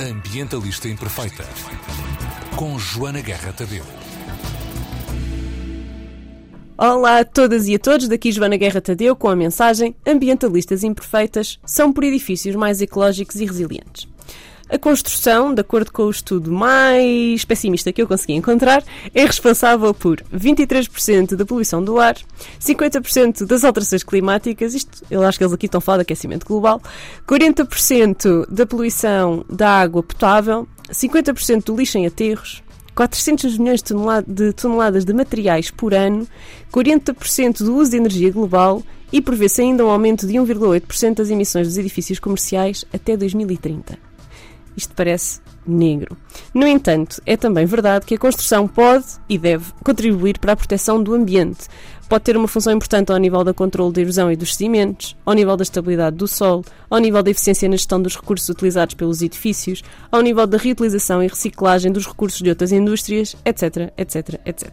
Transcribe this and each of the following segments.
Ambientalista Imperfeita, com Joana Guerra Tadeu. Olá a todas e a todos, daqui Joana Guerra Tadeu com a mensagem Ambientalistas Imperfeitas são por edifícios mais ecológicos e resilientes. A construção, de acordo com o estudo mais pessimista que eu consegui encontrar, é responsável por 23% da poluição do ar, 50% das alterações climáticas, isto, eu acho que eles aqui estão a falar de aquecimento global, 40% da poluição da água potável, 50% do lixo em aterros, 400 milhões de toneladas de materiais por ano, 40% do uso de energia global e prevê-se ainda um aumento de 1,8% das emissões dos edifícios comerciais até 2030 isto parece negro. No entanto, é também verdade que a construção pode e deve contribuir para a proteção do ambiente. Pode ter uma função importante ao nível da controle da erosão e dos sedimentos, ao nível da estabilidade do solo, ao nível da eficiência na gestão dos recursos utilizados pelos edifícios, ao nível da reutilização e reciclagem dos recursos de outras indústrias, etc, etc, etc.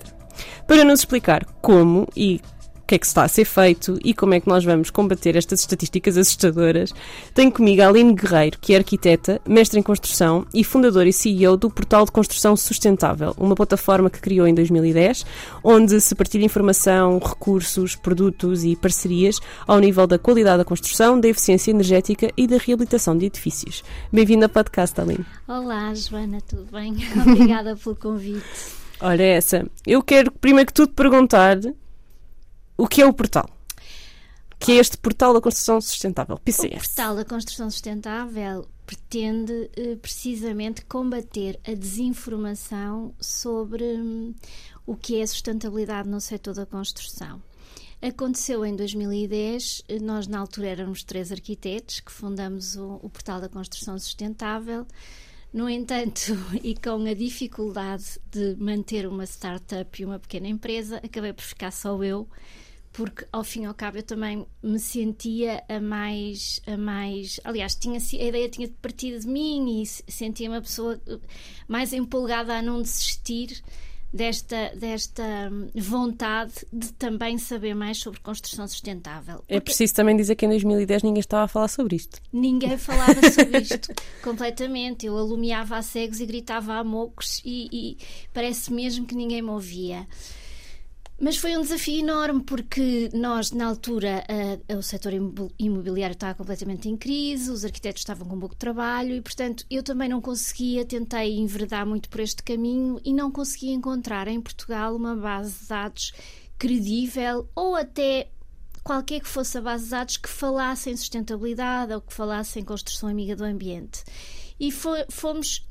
Para nos explicar como e que é que está a ser feito e como é que nós vamos combater estas estatísticas assustadoras, tenho comigo a Aline Guerreiro, que é arquiteta, mestre em construção e fundadora e CEO do Portal de Construção Sustentável, uma plataforma que criou em 2010, onde se partilha informação, recursos, produtos e parcerias ao nível da qualidade da construção, da eficiência energética e da reabilitação de edifícios. Bem-vinda ao podcast, Aline. Olá, Joana, tudo bem? Obrigada pelo convite. Olha essa. Eu quero, primeiro que tudo, perguntar o que é o portal? Que é este portal da construção sustentável, PCS. O portal da construção sustentável pretende eh, precisamente combater a desinformação sobre hum, o que é sustentabilidade no setor da construção. Aconteceu em 2010, eh, nós na altura éramos três arquitetos que fundamos o, o Portal da Construção Sustentável. No entanto, e com a dificuldade de manter uma startup e uma pequena empresa, acabei por ficar só eu porque ao fim e ao cabo eu também me sentia a mais a mais aliás tinha a ideia tinha partido de mim e sentia uma pessoa mais empolgada a não desistir desta desta hum, vontade de também saber mais sobre construção sustentável. É preciso também dizer que em 2010 ninguém estava a falar sobre isto. Ninguém falava sobre isto completamente. Eu alumiava a cegos e gritava a mocos e, e parece mesmo que ninguém me ouvia mas foi um desafio enorme porque nós, na altura, o setor imobiliário estava completamente em crise, os arquitetos estavam com pouco trabalho e, portanto, eu também não conseguia, tentei enveredar muito por este caminho e não conseguia encontrar em Portugal uma base de dados credível ou até qualquer que fosse a base de dados que falasse em sustentabilidade ou que falasse em construção amiga do ambiente. E fomos,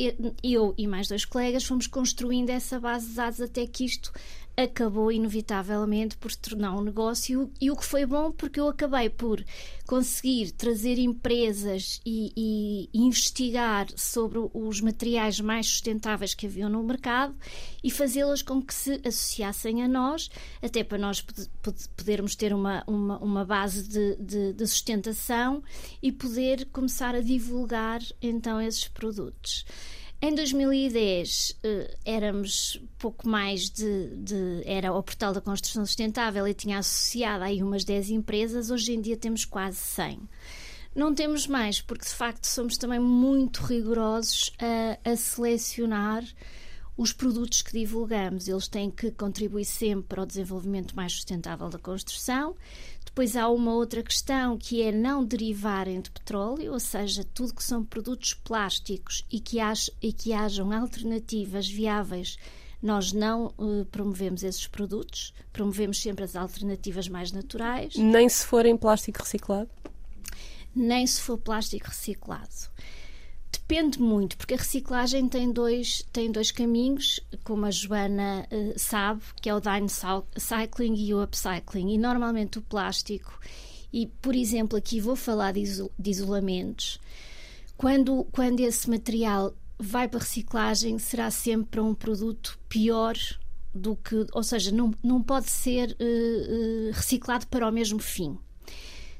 eu e mais dois colegas, fomos construindo essa base de dados até que isto acabou inevitavelmente por se tornar um negócio e o que foi bom porque eu acabei por conseguir trazer empresas e, e investigar sobre os materiais mais sustentáveis que haviam no mercado e fazê-las com que se associassem a nós, até para nós podermos ter uma, uma, uma base de, de, de sustentação e poder começar a divulgar então esses produtos. Em 2010 eh, éramos pouco mais de, de, Era o portal da construção sustentável e tinha associado aí umas 10 empresas, hoje em dia temos quase 100. Não temos mais, porque de facto somos também muito rigorosos a, a selecionar os produtos que divulgamos. Eles têm que contribuir sempre para o desenvolvimento mais sustentável da construção. Depois há uma outra questão que é não derivarem de petróleo, ou seja, tudo que são produtos plásticos e que, haj, e que hajam alternativas viáveis nós não uh, promovemos esses produtos, promovemos sempre as alternativas mais naturais. Nem se forem plástico reciclado? Nem se for plástico reciclado. Depende muito, porque a reciclagem tem dois, tem dois caminhos, como a Joana uh, sabe, que é o downcycling e o upcycling. E normalmente o plástico, e por exemplo, aqui vou falar de, isol de isolamentos, quando, quando esse material vai para reciclagem, será sempre um produto pior do que, ou seja, não, não pode ser uh, uh, reciclado para o mesmo fim.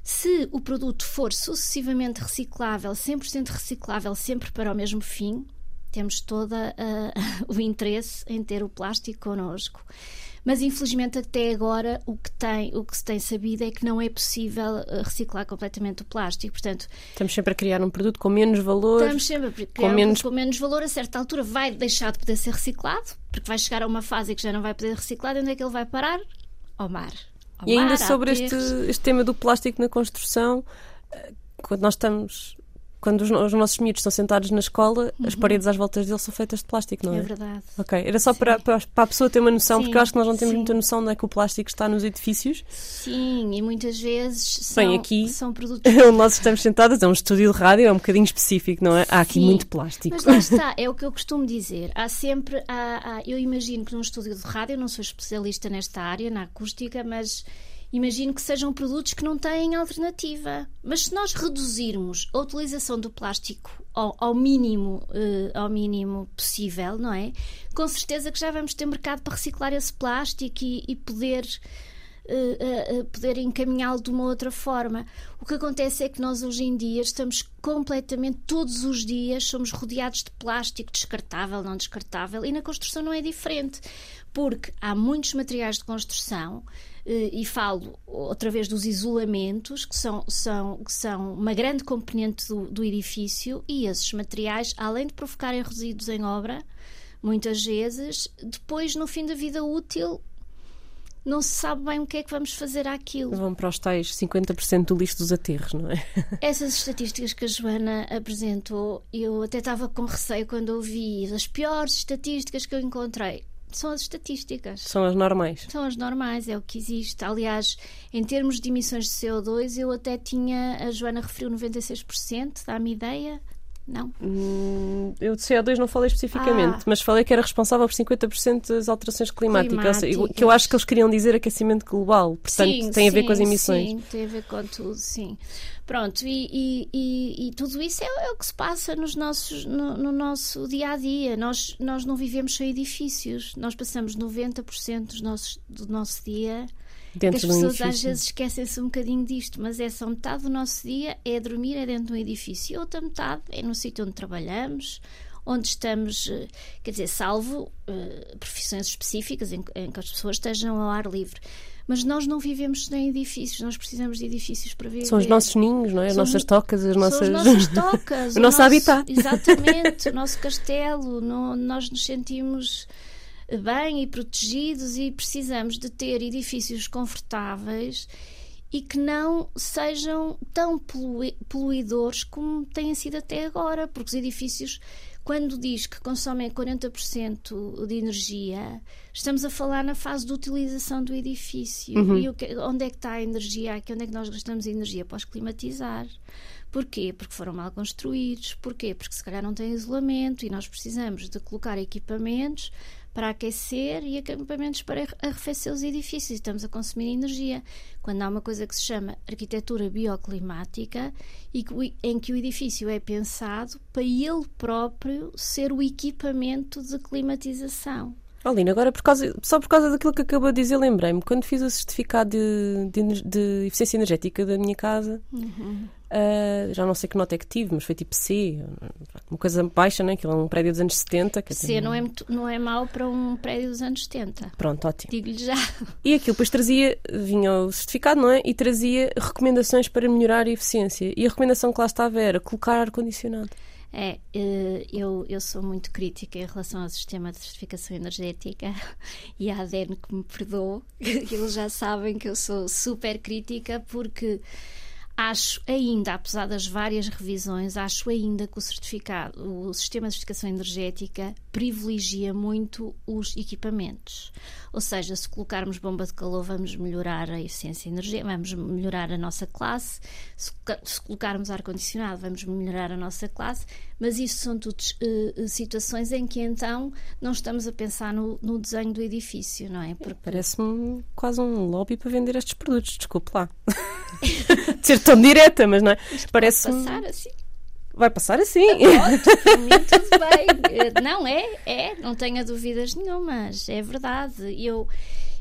Se o produto for sucessivamente reciclável, 100% reciclável, sempre para o mesmo fim, temos todo uh, o interesse em ter o plástico connosco. Mas infelizmente até agora o que, tem, o que se tem sabido é que não é possível eh, reciclar completamente o plástico. Portanto, estamos sempre a criar um produto com menos valor. Estamos sempre a criar com, um menos... com menos valor, a certa altura vai deixar de poder ser reciclado, porque vai chegar a uma fase que já não vai poder reciclar, onde é que ele vai parar? Ao mar. E ainda sobre este, este tema do plástico na construção, eh, quando nós estamos quando os, os, nossos miúdos estão sentados na escola, uhum. as paredes às voltas deles são feitas de plástico, não é? É verdade. Ok, era só para, para, para, a pessoa ter uma noção, sim, porque eu acho que nós não temos sim. muita noção de é que o plástico está nos edifícios. Sim, e muitas vezes são, Bem, aqui, são produtos. onde nós estamos sentados, é um estúdio de rádio, é um bocadinho específico, não é? Há aqui muito plástico. Mas lá está, é o que eu costumo dizer. Há sempre. Há, há, eu imagino que num estúdio de rádio, eu não sou especialista nesta área, na acústica, mas imagino que sejam produtos que não têm alternativa. Mas se nós reduzirmos a utilização do plástico ao, ao mínimo, uh, ao mínimo possível, não é? Com certeza que já vamos ter mercado para reciclar esse plástico e, e poder. Uh, uh, poder encaminhá-lo de uma outra forma. O que acontece é que nós hoje em dia estamos completamente, todos os dias, somos rodeados de plástico descartável, não descartável, e na construção não é diferente, porque há muitos materiais de construção eh, e falo outra vez dos isolamentos, que são, são, que são uma grande componente do, do edifício, e esses materiais, além de provocarem resíduos em obra, muitas vezes, depois, no fim da vida útil, não se sabe bem o que é que vamos fazer àquilo. Vão para os tais 50% do lixo dos aterros, não é? Essas estatísticas que a Joana apresentou, eu até estava com receio quando ouvi as piores estatísticas que eu encontrei são as estatísticas. São as normais. São as normais, é o que existe. Aliás, em termos de emissões de CO2, eu até tinha, a Joana referiu 96%, dá-me ideia. Não? Hum, eu de CO2 não falei especificamente, ah. mas falei que era responsável por 50% das alterações climáticas. climáticas. Que eu acho que eles queriam dizer aquecimento global, portanto sim, tem a ver com as emissões. Sim, tem a ver com tudo, sim. Pronto, e, e, e, tudo isso é, é, o que se passa nos nossos, no, no, nosso dia a dia. Nós, nós não vivemos sem edifícios, nós passamos 90% dos nossos, do nosso dia Dentro que as pessoas às vezes esquecem-se um bocadinho disto, mas essa é metade do nosso dia é dormir é dentro de um edifício e outra metade é no sítio onde trabalhamos, onde estamos, eh, quer dizer, salvo uh, profissões específicas em, em, que as pessoas estejam ao ar livre. Mas nós não vivemos sem edifícios, nós precisamos de edifícios para viver. São os nossos ninhos, não é? As são, nossas tocas, as nossas. São as nossas tocas. o, o nosso, nosso habitat. Exatamente, o nosso castelo. Nós nos sentimos bem e protegidos e precisamos de ter edifícios confortáveis e que não sejam tão poluidores como têm sido até agora, porque os edifícios, quando diz que consomem 40% de energia, estamos a falar na fase de utilização do edifício. Uhum. E que, onde é que está a energia? Aqui onde é que nós gastamos energia? Para os climatizar. Porquê? Porque foram mal construídos. Porquê? Porque se calhar não têm isolamento e nós precisamos de colocar equipamentos para aquecer e acampamentos para arrefecer os edifícios. Estamos a consumir energia. Quando há uma coisa que se chama arquitetura bioclimática e que, em que o edifício é pensado para ele próprio ser o equipamento de climatização. Alina, agora por causa, só por causa daquilo que acabou de dizer, lembrei-me, quando fiz o certificado de, de, de eficiência energética da minha casa, uhum. Uh, já não sei que nota é que tive, mas foi tipo C, uma coisa baixa, né? Aquilo é um prédio dos anos 70. Que C não é, muito, não é mau para um prédio dos anos 70. Pronto, ótimo. Digo-lhe já. E aquilo depois trazia, vinha o certificado, não é? E trazia recomendações para melhorar a eficiência. E a recomendação que lá estava era colocar ar-condicionado. É, eh, eu, eu sou muito crítica em relação ao sistema de certificação energética e a ADN que me perdoou, eles já sabem que eu sou super crítica porque Acho ainda, apesar das várias revisões, acho ainda que o certificado, o sistema de certificação energética privilegia muito os equipamentos. Ou seja, se colocarmos bomba de calor, vamos melhorar a eficiência energética, vamos melhorar a nossa classe. Se, se colocarmos ar-condicionado, vamos melhorar a nossa classe. Mas isso são tudo uh, situações em que então não estamos a pensar no, no desenho do edifício, não é? Porque... Parece-me quase um lobby para vender estes produtos, desculpe lá. de ser tão direta, mas não é? Isto Parece passar assim. Vai passar assim. Por mim tudo bem. Eh, não é, é, não tenha dúvidas nenhumas, é verdade. Eu,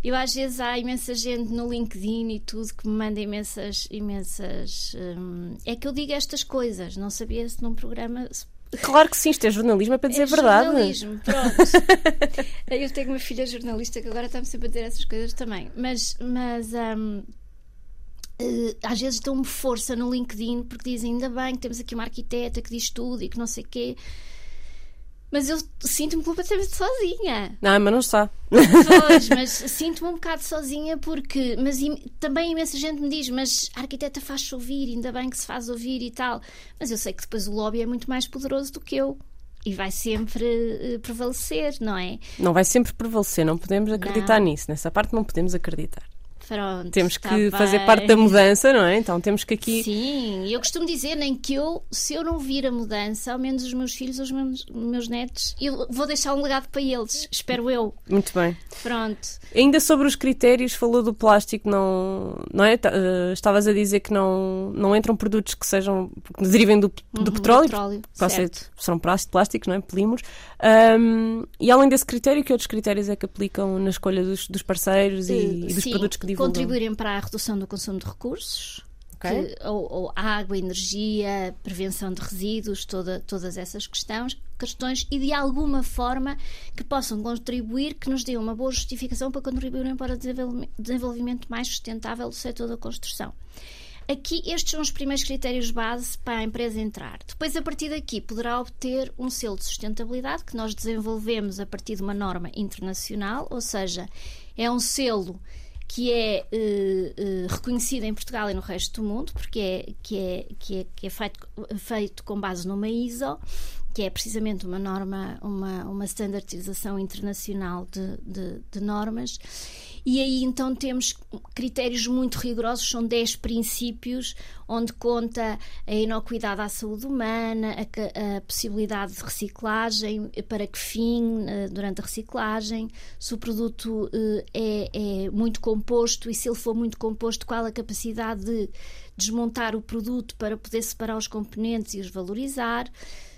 eu às vezes há imensa gente no LinkedIn e tudo que me manda imensas, imensas. Hum, é que eu digo estas coisas. Não sabia se num programa Claro que sim, isto é jornalismo, é para dizer é a verdade. jornalismo, pronto. eu tenho uma filha jornalista que agora está-me sempre a dizer essas coisas também. Mas, mas hum, eh, às vezes dão-me força no LinkedIn porque dizem ainda bem que temos aqui uma arquiteta que diz tudo e que não sei o quê. Mas eu sinto-me completamente sozinha. Não, mas não está. Pois, mas sinto-me um bocado sozinha porque. Mas também imensa gente me diz, mas a arquiteta faz-se ouvir, ainda bem que se faz ouvir e tal. Mas eu sei que depois o lobby é muito mais poderoso do que eu. E vai sempre eh, prevalecer, não é? Não vai sempre prevalecer, não podemos acreditar nisso. Nessa parte não podemos acreditar. Pronto, Temos está que fazer bem. parte da mudança, não é? Então temos que aqui. Sim, eu costumo dizer nem que eu, se eu não vir a mudança, ao menos os meus filhos, os meus, meus netos, eu vou deixar um legado para eles, espero eu. Muito bem. Pronto. Ainda sobre os critérios, falou do plástico, não, não é? Tá, eh, Estavas a dizer que não, não entram produtos que sejam que derivem do, do Uhum, petróleo, petróleo, certo. serão plásticos, não é? Polímeros. Ahm, e além desse critério, que outros critérios é que aplicam na escolha dos, dos parceiros e, e dos Sim, produtos que divulgam? contribuírem para a redução do consumo de recursos, Ok. que- ou, ou água, energia, prevenção de resíduos, toda, todas essas questões, questões e de alguma forma que possam contribuir, que nos dê uma boa justificação para contribuírem para o desenvolvimento mais sustentável do setor da construção. Aqui, estes são os primeiros critérios base para a empresa entrar. Depois, a partir daqui, poderá obter um selo de sustentabilidade que nós desenvolvemos a partir de uma norma internacional, ou seja, é um selo que é eh, eh, reconhecido em Portugal e no resto do mundo, porque é, que é, que é, que é feito, feito com base numa ISO, que é precisamente uma norma, uma, uma standardização internacional de, de, de normas. E aí então temos critérios muito rigorosos, são 10 princípios, onde conta a inocuidade à saúde humana, a, a possibilidade de reciclagem, para que fim eh, durante a reciclagem, se o produto eh, é, é muito composto e se ele for muito composto, qual a capacidade de desmontar o produto para poder separar os componentes e os valorizar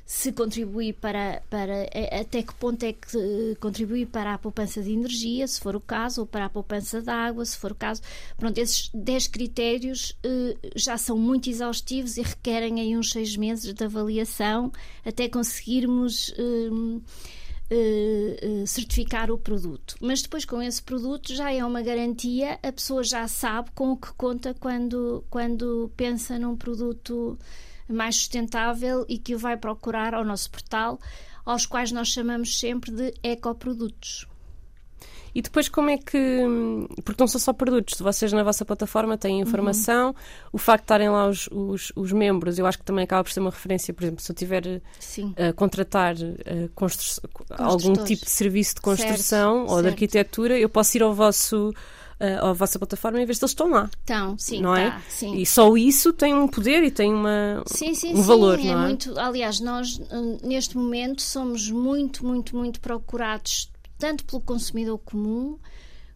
se contribui para, para eh, até que ponto é que eh, contribui para a poupança de energia, se for o caso, ou para a poupança de água, se for o caso. Pronto, esses 10 critérios eh, já são muito exaustivos e requerem aí uns seis meses de avaliação até conseguirmos eh, eh, eh, certificar o produto. Mas depois com esse produto já é uma garantia, a pessoa já sabe com o que conta quando, quando pensa num produto mais sustentável e que o vai procurar ao nosso portal, aos quais nós chamamos sempre de ecoprodutos. E depois como é que. Porque não são só produtos, vocês na vossa plataforma têm informação, o facto de estarem lá os, os, os membros, eu acho que também acaba por ser uma referência, por exemplo, se eu tiver a contratar eh, constru- algum tipo de serviço de construção Certo, ou de certo. arquitetura, eu posso ir ao vosso. Eh, à vossa plataforma e ver se eles estão lá, Então, sim, não é? tá, sim. E só isso tem um poder e tem uma, Sim, sim, um sim, valor, é não é? muito. Aliás, nós hum, neste momento somos muito, muito, muito procurados tanto pelo consumidor comum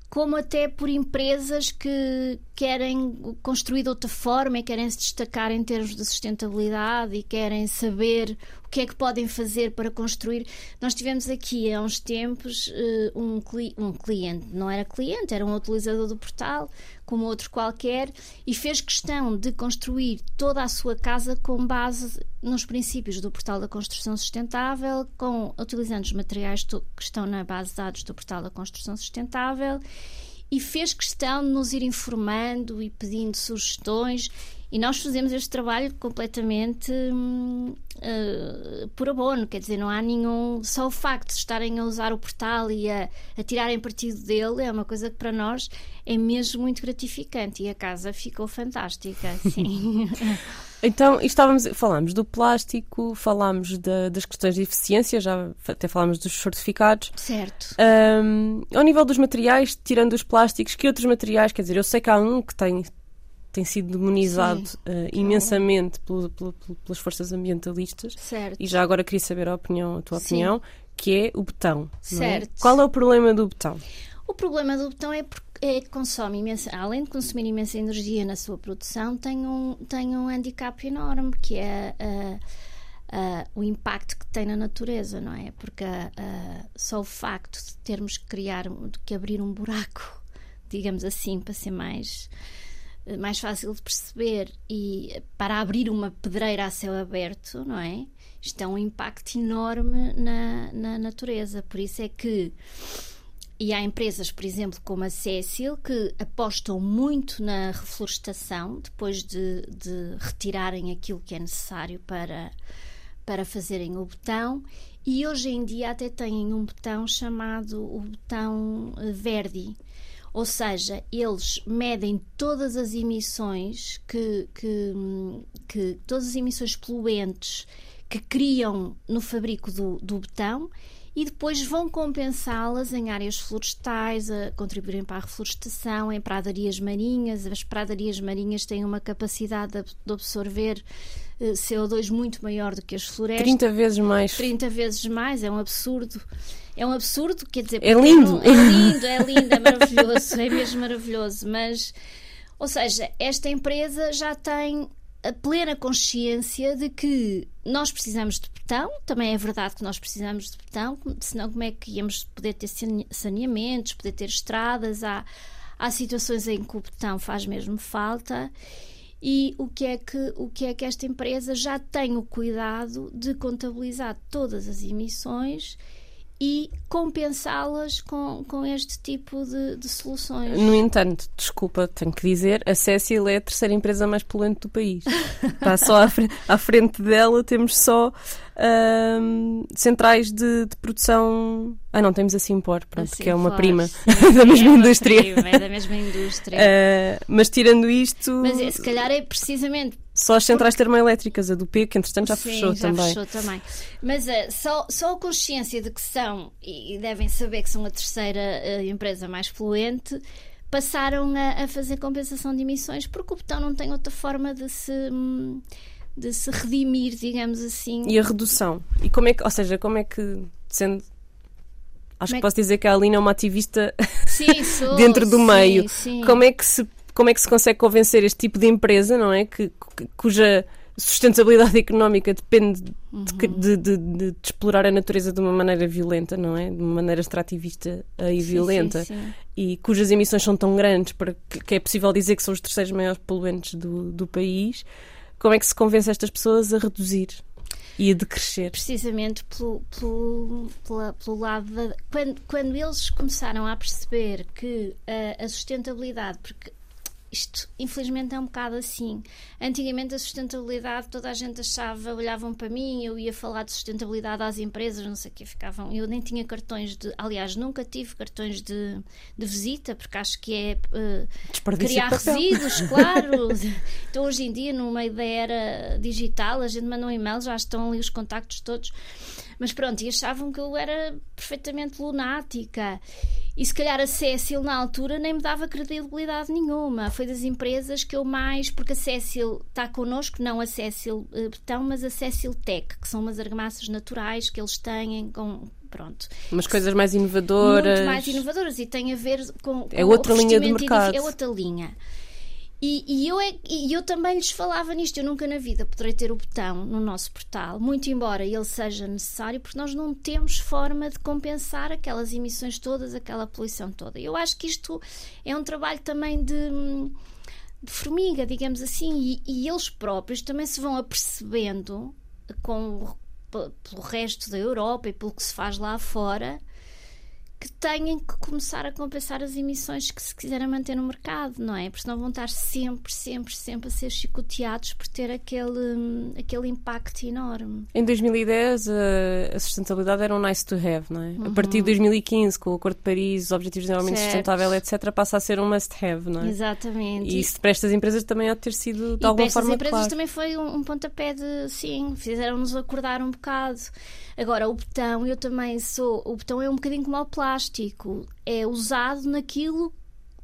como até por empresas que querem construir de outra forma e querem se destacar em termos de sustentabilidade e querem saber que é que podem fazer para construir. Nós tivemos aqui há uns tempos eh, um, cli- um cliente, não era cliente, era um utilizador do portal, como outro qualquer, e fez questão de construir toda a sua casa com base nos princípios do portal da construção sustentável, com, utilizando os materiais que estão na base de dados do portal da construção sustentável e fez questão de nos ir informando e pedindo sugestões. E nós fazemos este trabalho completamente eh, por abono, quer dizer, não há nenhum. Só o facto de estarem a usar o portal e a, a tirarem partido dele é uma coisa que para nós é mesmo muito gratificante. E a casa ficou fantástica, sim. Então, estávamos, falámos do plástico, falámos da- das questões de eficiência, já até falámos dos certificados. certo. Ahm, ao nível dos materiais, tirando os plásticos, que outros materiais? Quer dizer, eu sei que há um que tem, tem sido demonizado ah, imensamente pelo- pelo- pelas forças ambientalistas. Certo. E já agora queria saber a, opinião, a tua Sim. opinião, que é o betão. é? Certo. Qual é o problema do betão? O problema do botão é porque é que consome imensa, além de consumir imensa energia na sua produção, tem um, tem um handicap enorme, que é ah, ah, o impacto que tem na natureza, não é? Porque só o facto de termos que criar, de que abrir um buraco, digamos assim, para ser mais mais fácil de perceber e para abrir uma pedreira a céu aberto, não é? Isto é um impacto enorme na, na natureza. Por isso é que. E há empresas, por exemplo, como a Cecil, que apostam muito na reflorestação depois de, de retirarem aquilo que é necessário para, para fazerem o botão. E hoje em dia até têm um botão chamado o botão eh, Verdi ou seja, eles medem todas as emissões que, que, que todas as emissões poluentes que criam no fabrico do, do betão e depois vão compensá-las em áreas florestais, a contribuírem para a reflorestação, em pradarias marinhas. As pradarias marinhas têm uma capacidade de absorver eh, CO2 muito maior do que as florestas. 30 vezes mais. 30 vezes mais, é um absurdo. É um absurdo, quer dizer, é lindo. É lindo, é lindo, é maravilhoso, é mesmo maravilhoso. Mas, ou seja, esta empresa já tem a plena consciência de que nós precisamos de betão, também é verdade que nós precisamos de betão, senão como é que íamos poder ter saneamentos, poder ter estradas, há, há situações em que o betão faz mesmo falta e o que é que o que é que esta empresa já tem o cuidado de contabilizar todas as emissões e compensá-las com, com este tipo de, de, soluções. No entanto, desculpa, tenho que dizer, a Cecil é a terceira empresa mais poluente do país. Está só à frente, à frente dela, temos só centrais de, de, produção. Ah, não, temos a Simpor, pronto, que é uma prima sim, da mesma é indústria. Prima, é da mesma indústria. Uh, mas tirando isto. Mas é, se calhar é precisamente só as centrais porque... termoelétricas, a do P, que entretanto já Sim, fechou já também. fechou também. Mas uh, só, só a consciência de que são, e devem saber que são a terceira uh, empresa mais poluente, passaram a, a, fazer compensação de emissões porque o botão não tem outra forma de se. de se redimir, digamos assim. E a redução? E como é que, ou seja, como é que, sendo Acho que, que posso dizer que a Alina é uma ativista sim, sou, dentro do sim, meio. Sim. Como é que se como é que se consegue convencer este tipo de empresa, não é? Que, cuja sustentabilidade económica depende uhum. de, de, de, de, explorar a natureza de uma maneira violenta, não é? De uma maneira extrativista e violenta. Sim, sim. E cujas emissões são tão grandes para que, que, é possível dizer que são os terceiros maiores poluentes do, do país. Como é que se convence estas pessoas a reduzir? e a decrescer. Precisamente pelo, pelo, pela, pelo lado da. Quando, quando eles começaram a perceber que a, a sustentabilidade, porque isto, infelizmente, é um bocado assim. Antigamente, a sustentabilidade, toda a gente achava, olhavam para mim, eu ia falar de sustentabilidade às empresas, não sei o que, ficavam. Eu nem tinha cartões de. Aliás, nunca tive cartões de, de visita, porque acho que é uh, criar resíduos, claro. então, hoje em dia, no meio da era digital, a gente manda um e-mail, já estão ali os contactos todos. Mas pronto, e achavam que eu era perfeitamente lunática. E se calhar a Cecil na altura nem me dava credibilidade nenhuma. Foi das empresas que eu mais. Porque a Cecil está connosco, não a Cecil uh, Betão, mas a Cecil Tech, que são umas argamassas naturais que eles têm com pronto. Umas coisas mais inovadoras. Muito mais inovadoras e tem a ver com. com é outra linha de mercado. É outra linha. E, e, eu é, e eu também lhes falava nisto. Eu nunca na vida poderei ter o botão no nosso portal, muito embora ele seja necessário, porque nós não temos forma de compensar aquelas emissões todas, aquela poluição toda. Eu acho que isto é um trabalho também de, de formiga, digamos assim, e, e, eles próprios também se vão apercebendo com, pelo resto da Europa e pelo que se faz lá fora que têm que começar a compensar as emissões que se quiserem manter no mercado, não é? Porque senão vão estar sempre, sempre, sempre a ser chicoteados por ter aquele, aquele impacto enorme. Em 2010 a, sustentabilidade era um nice to have, não é? Uhum. A partir de 2015, com o Acordo de Paris, os Objetivos de Desenvolvimento certo. Sustentável, etc., passa a ser um must have, não é? Exatamente. E isso para estas empresas também há de ter sido de e alguma forma para estas empresas claro. também foi um, um pontapé de, sim, fizeram-nos acordar um bocado. Agora, o botão, eu também sou. O botão é um bocadinho como o plástico, é usado naquilo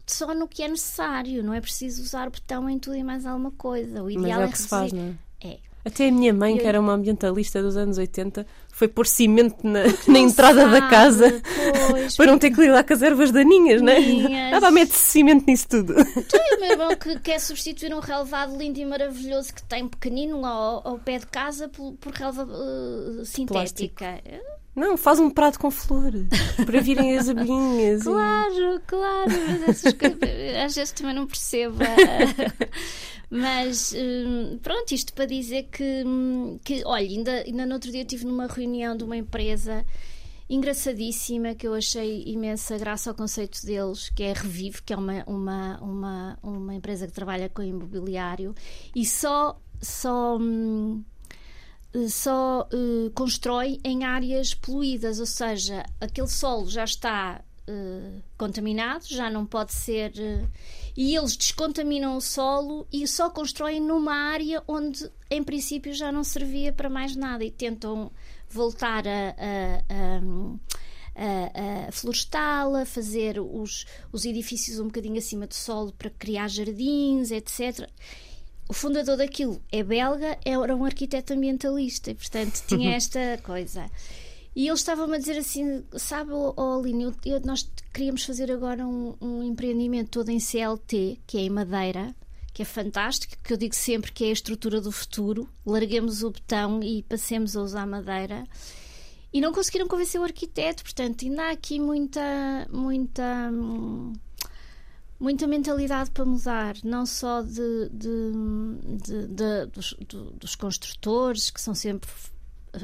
só no que é necessário, não é preciso usar o botão em tudo e mais alguma coisa. O ideal Mas é, é que se faz, não é? É. Até a minha mãe, eu... que era uma ambientalista dos anos 80, foi pôr cimento na, na entrada sabe, da casa pois, para não ter que lidar com as ervas daninhas, não é? Ah, mete cimento nisso tudo. Tu o meu irmão que quer substituir um relevado lindo e maravilhoso que tem pequenino ao, ao pé de casa por, por relva uh, sintética. Plástico. Não, faz um prato com flores para virem as abelhinhas. Claro, claro. Essas coisas, às vezes também não percebo. Mas hum, pronto, isto para dizer que, hum, que olha, ainda, ainda no outro dia estive numa reunião de uma empresa engraçadíssima que eu achei imensa graça ao conceito deles, que é Revive, que é uma, uma, uma, uma empresa que trabalha com imobiliário e só. só hum, só uh, constrói em áreas poluídas, ou seja, aquele solo já está uh, contaminado, já não pode ser. Uh, e eles descontaminam o solo e só constroem numa área onde, em princípio, já não servia para mais nada e tentam voltar a, a, a, a florestá-la, fazer os, os edifícios um bocadinho acima do solo para criar jardins, etc o fundador daquilo é belga, era um arquiteto ambientalista e, portanto, tinha esta coisa. E ele estava-me a dizer assim: sabe, oh, Aline, eu, eu, nós queríamos fazer agora um, um, empreendimento todo em CLT, que é em madeira, que é fantástico, que eu digo sempre que é a estrutura do futuro. Larguemos o betão e passemos a usar madeira. E não conseguiram convencer o arquiteto, portanto, ainda há aqui muita. muita hum, muita mentalidade para mudar, não só de, de, de, de dos, dos, construtores, que são sempre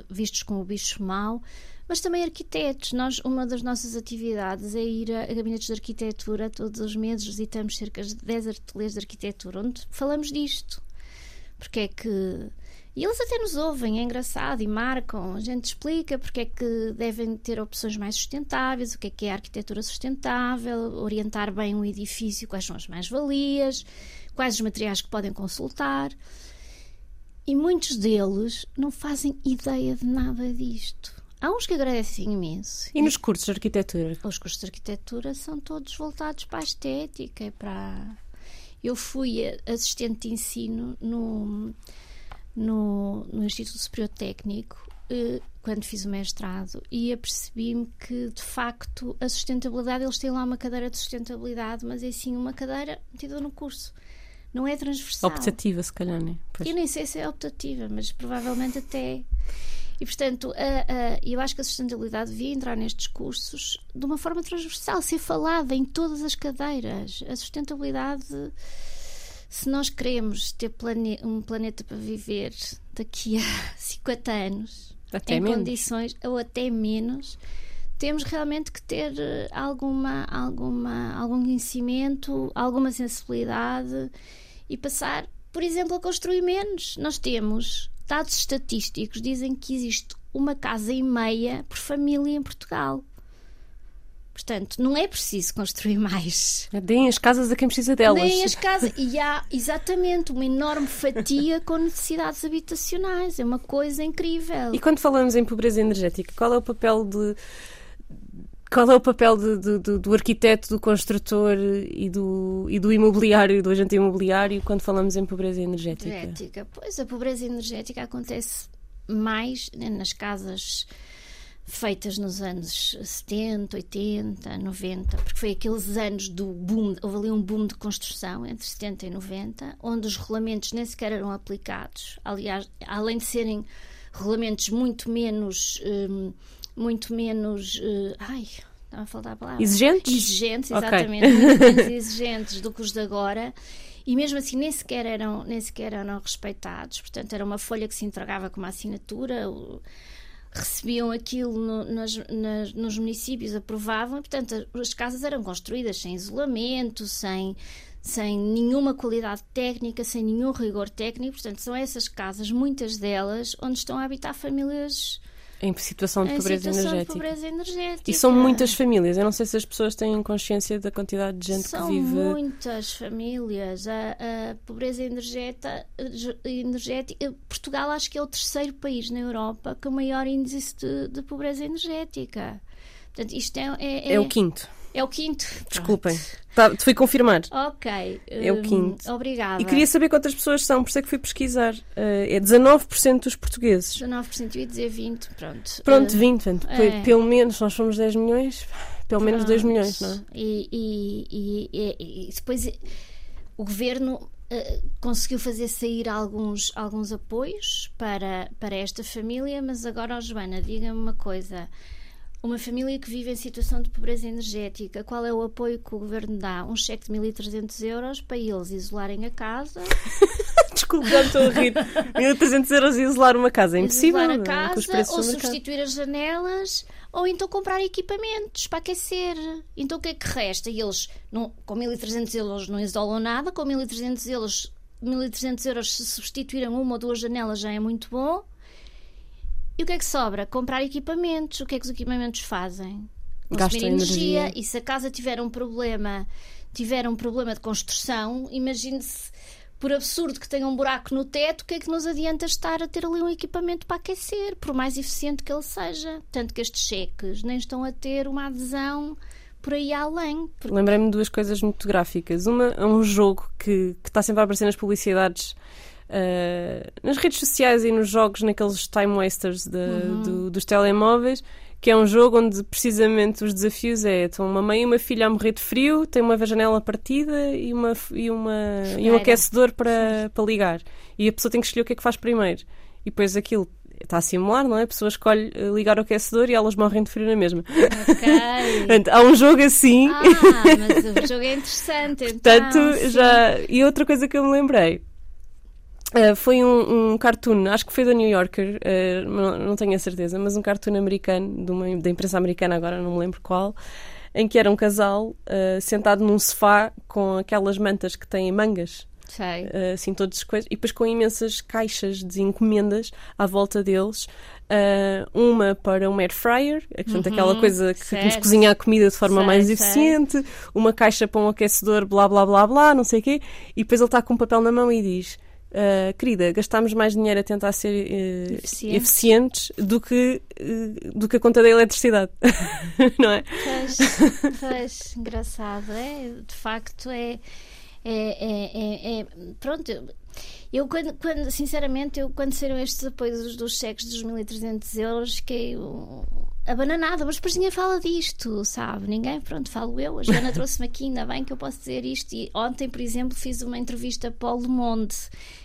vistos como bicho mau, mas também arquitetos. Nós, uma das nossas atividades é ir a, a gabinetes de arquitetura. Todos os meses visitamos cerca de 10 ateliês de arquitetura, onde falamos disto. Porque é que e eles até nos ouvem, é engraçado, e marcam. A gente explica porque é que devem ter opções mais sustentáveis, o que é que é a arquitetura sustentável, orientar bem um edifício, quais são as mais-valias, quais os materiais que podem consultar. E muitos deles não fazem ideia de nada disto. Há uns que agradecem imenso. E nos cursos de arquitetura? Os cursos de arquitetura são todos voltados para a estética e para. Eu fui assistente de ensino no no, no Instituto Superior Técnico eh, quando fiz o mestrado e apercebi-me que de facto a sustentabilidade, eles têm lá uma cadeira de sustentabilidade, mas é sim uma cadeira metida no curso. Não é transversal. Optativa, se calhar, né? Pois. Eu nem sei se é optativa, mas provavelmente até. E, portanto, a, a, eu acho que a sustentabilidade devia entrar nestes cursos de uma forma transversal, ser falada em todas as cadeiras. A sustentabilidade se nós queremos ter plane um planeta para viver daqui a 50 anos, até em menos. condições, ou até menos, temos realmente que ter eh, alguma, alguma, algum conhecimento, alguma sensibilidade e passar, por exemplo, a construir menos. Nós temos dados estatísticos dizem que existe uma casa e meia por família em Portugal. Portanto, não é preciso construir mais. Deem as casas a quem precisa delas. Deem as casas. E há exatamente uma enorme fatia com necessidades habitacionais. É uma coisa incrível. E quando falamos em pobreza energética, qual é o papel de. Qual é o papel de, de, de, do arquiteto, do construtor e do, e do imobiliário, do agente imobiliário, quando falamos em pobreza energética? energética? Pois a pobreza energética acontece mais né, nas casas feitas nos anos 70, 80, 90, porque foi aqueles anos do boom, houve ali um boom de construção entre 70 e 90, onde os regulamentos nem sequer eram aplicados. Aliás, além de serem regulamentos muito menos. Um, muito menos. Uh, ai, estava a faltar a palavra. Exigentes? Exigentes, exatamente. Okay. Muito menos exigentes do que os de agora e mesmo assim nem sequer eram, nem sequer eram respeitados. Portanto, era uma folha que se entregava com uma assinatura. Recebiam aquilo no, nas, nas, nos municípios, aprovavam, e, portanto, as casas eram construídas sem isolamento, sem, sem nenhuma qualidade técnica, sem nenhum rigor técnico. Portanto, são essas casas, muitas delas, onde estão a habitar famílias em situação de, em pobreza, situação energética. de pobreza energética. E são muitas famílias. Eu não sei se as pessoas têm consciência da quantidade de gente são que vive. São muitas famílias. A, a pobreza energética, energética. Portugal acho que é o terceiro país na Europa com o maior índice de, de pobreza energética. Portanto, isto é, é, é, é o quinto. É o quinto. Desculpem. Tá, fui confirmar. Ok. É o quinto. Hum, obrigada. E queria saber quantas pessoas são, por isso é que fui pesquisar. Uh, é 19% dos portugueses. 19%, eu ia dizer 20, pronto. Pronto, uh, 20. Portanto, é. Pelo menos, nós somos 10 milhões, pelo menos 2 milhões, não é? E, e, e, e depois o governo uh, conseguiu fazer sair alguns, alguns apoios para, para esta família, mas agora, oh, Joana, diga-me uma coisa. Uma família que vive em situação de pobreza energética, qual é o apoio que o governo dá? Um cheque de 1.300 euros para eles isolarem a casa. Desculpe, já estou a rir. 1.300 euros e isolar uma casa é impossível. Isolar a casa, ou substituir as janelas, ou então comprar equipamentos para aquecer. Então o que é que resta? E eles, não, com 1.300 euros, não isolam nada, com 1.300 euros, 1.300 euros, se substituíram uma ou duas janelas já é muito bom e o que é que sobra? Comprar equipamentos. O que é que os equipamentos fazem? Gastam energia. energia. E se a casa tiver um problema, tiver um problema de construção, imagine-se por absurdo que tenha um buraco no teto, o que é que nos adianta estar a ter ali um equipamento para aquecer, por mais eficiente que ele seja? Tanto que estes cheques nem estão a ter uma adesão por aí além. Porque... Lembrei-me de duas coisas muito gráficas. Uma é um jogo que, que está sempre a aparecer nas publicidades uh, nas redes sociais e nos jogos, naqueles time wasters de, uhum. do, dos telemóveis, que é um jogo onde precisamente os desafios é estão uma mãe e uma filha a morrer de frio, tem uma janela partida e, uma, e, uma, e um aquecedor para, para ligar. E a pessoa tem que escolher o que é que faz primeiro. E depois aquilo está a simular, não é? A pessoa escolhe eh, ligar o aquecedor e elas morrem de frio na mesma. Ok. há um jogo assim. Ah, mas o jogo é interessante. Então, Portanto, já. E outra coisa que eu me lembrei Uh, foi um, um, cartoon, acho que foi da New Yorker, uh, não, não, tenho a certeza, mas um cartoon americano, de uma, da imprensa americana, agora não me lembro qual, em que era um casal uh, sentado num sofá com aquelas mantas que têm mangas. Sei. assim, todas coisas, e depois com imensas caixas de encomendas à volta deles. uma para um air fryer, portanto, uhum, aquela coisa que, que nos cozinha a comida de forma mais eficiente, uma caixa para um aquecedor, blá blá blá blá, não sei o quê, e depois ele está com um papel na mão e diz Uh, querida, gastámos mais dinheiro a tentar ser uh, Eficiente. eficientes do que, uh, do que a conta da eletricidade, não é? Pois, pois, engraçado, é? De facto, é. é, é, é, é pronto, eu, quando, quando, sinceramente, eu quando saíram estes apoios dos cheques dos 1.300 euros, fiquei abananada, mas depois ninguém fala disto, sabe? Ninguém, pronto, falo eu. A Joana trouxe-me aqui, ainda bem que eu posso dizer isto. E ontem, por exemplo, fiz uma entrevista para o Le Monde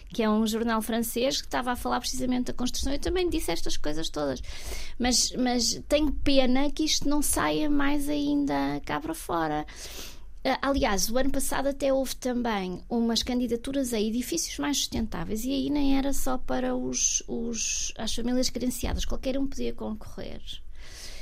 que é um jornal francês que estava a falar precisamente da construção. Eu também disse estas coisas todas. Mas, mas tenho pena que isto não saia mais ainda cá para fora. Ah, aliás, o ano passado até houve também umas candidaturas a edifícios mais sustentáveis e aí nem era só para os, os, as famílias carenciadas, qualquer um podia concorrer.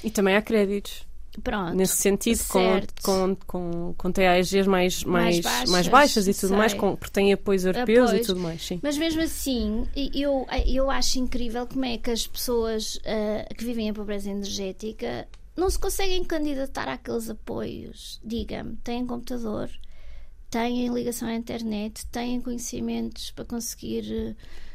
E também há créditos. Pronto, nesse sentido, com, com, com, com TAGs mais, mais, mais, baixas, mais baixas e tudo sei. mais, com, porque têm apoios europeus Apoios. e tudo mais. Sim. Mas mesmo assim, eu, eu acho incrível como é que as pessoas uh, que vivem a pobreza energética não se conseguem candidatar àqueles apoios. Diga-me, têm computador, têm ligação à internet, têm conhecimentos para conseguir. Uh,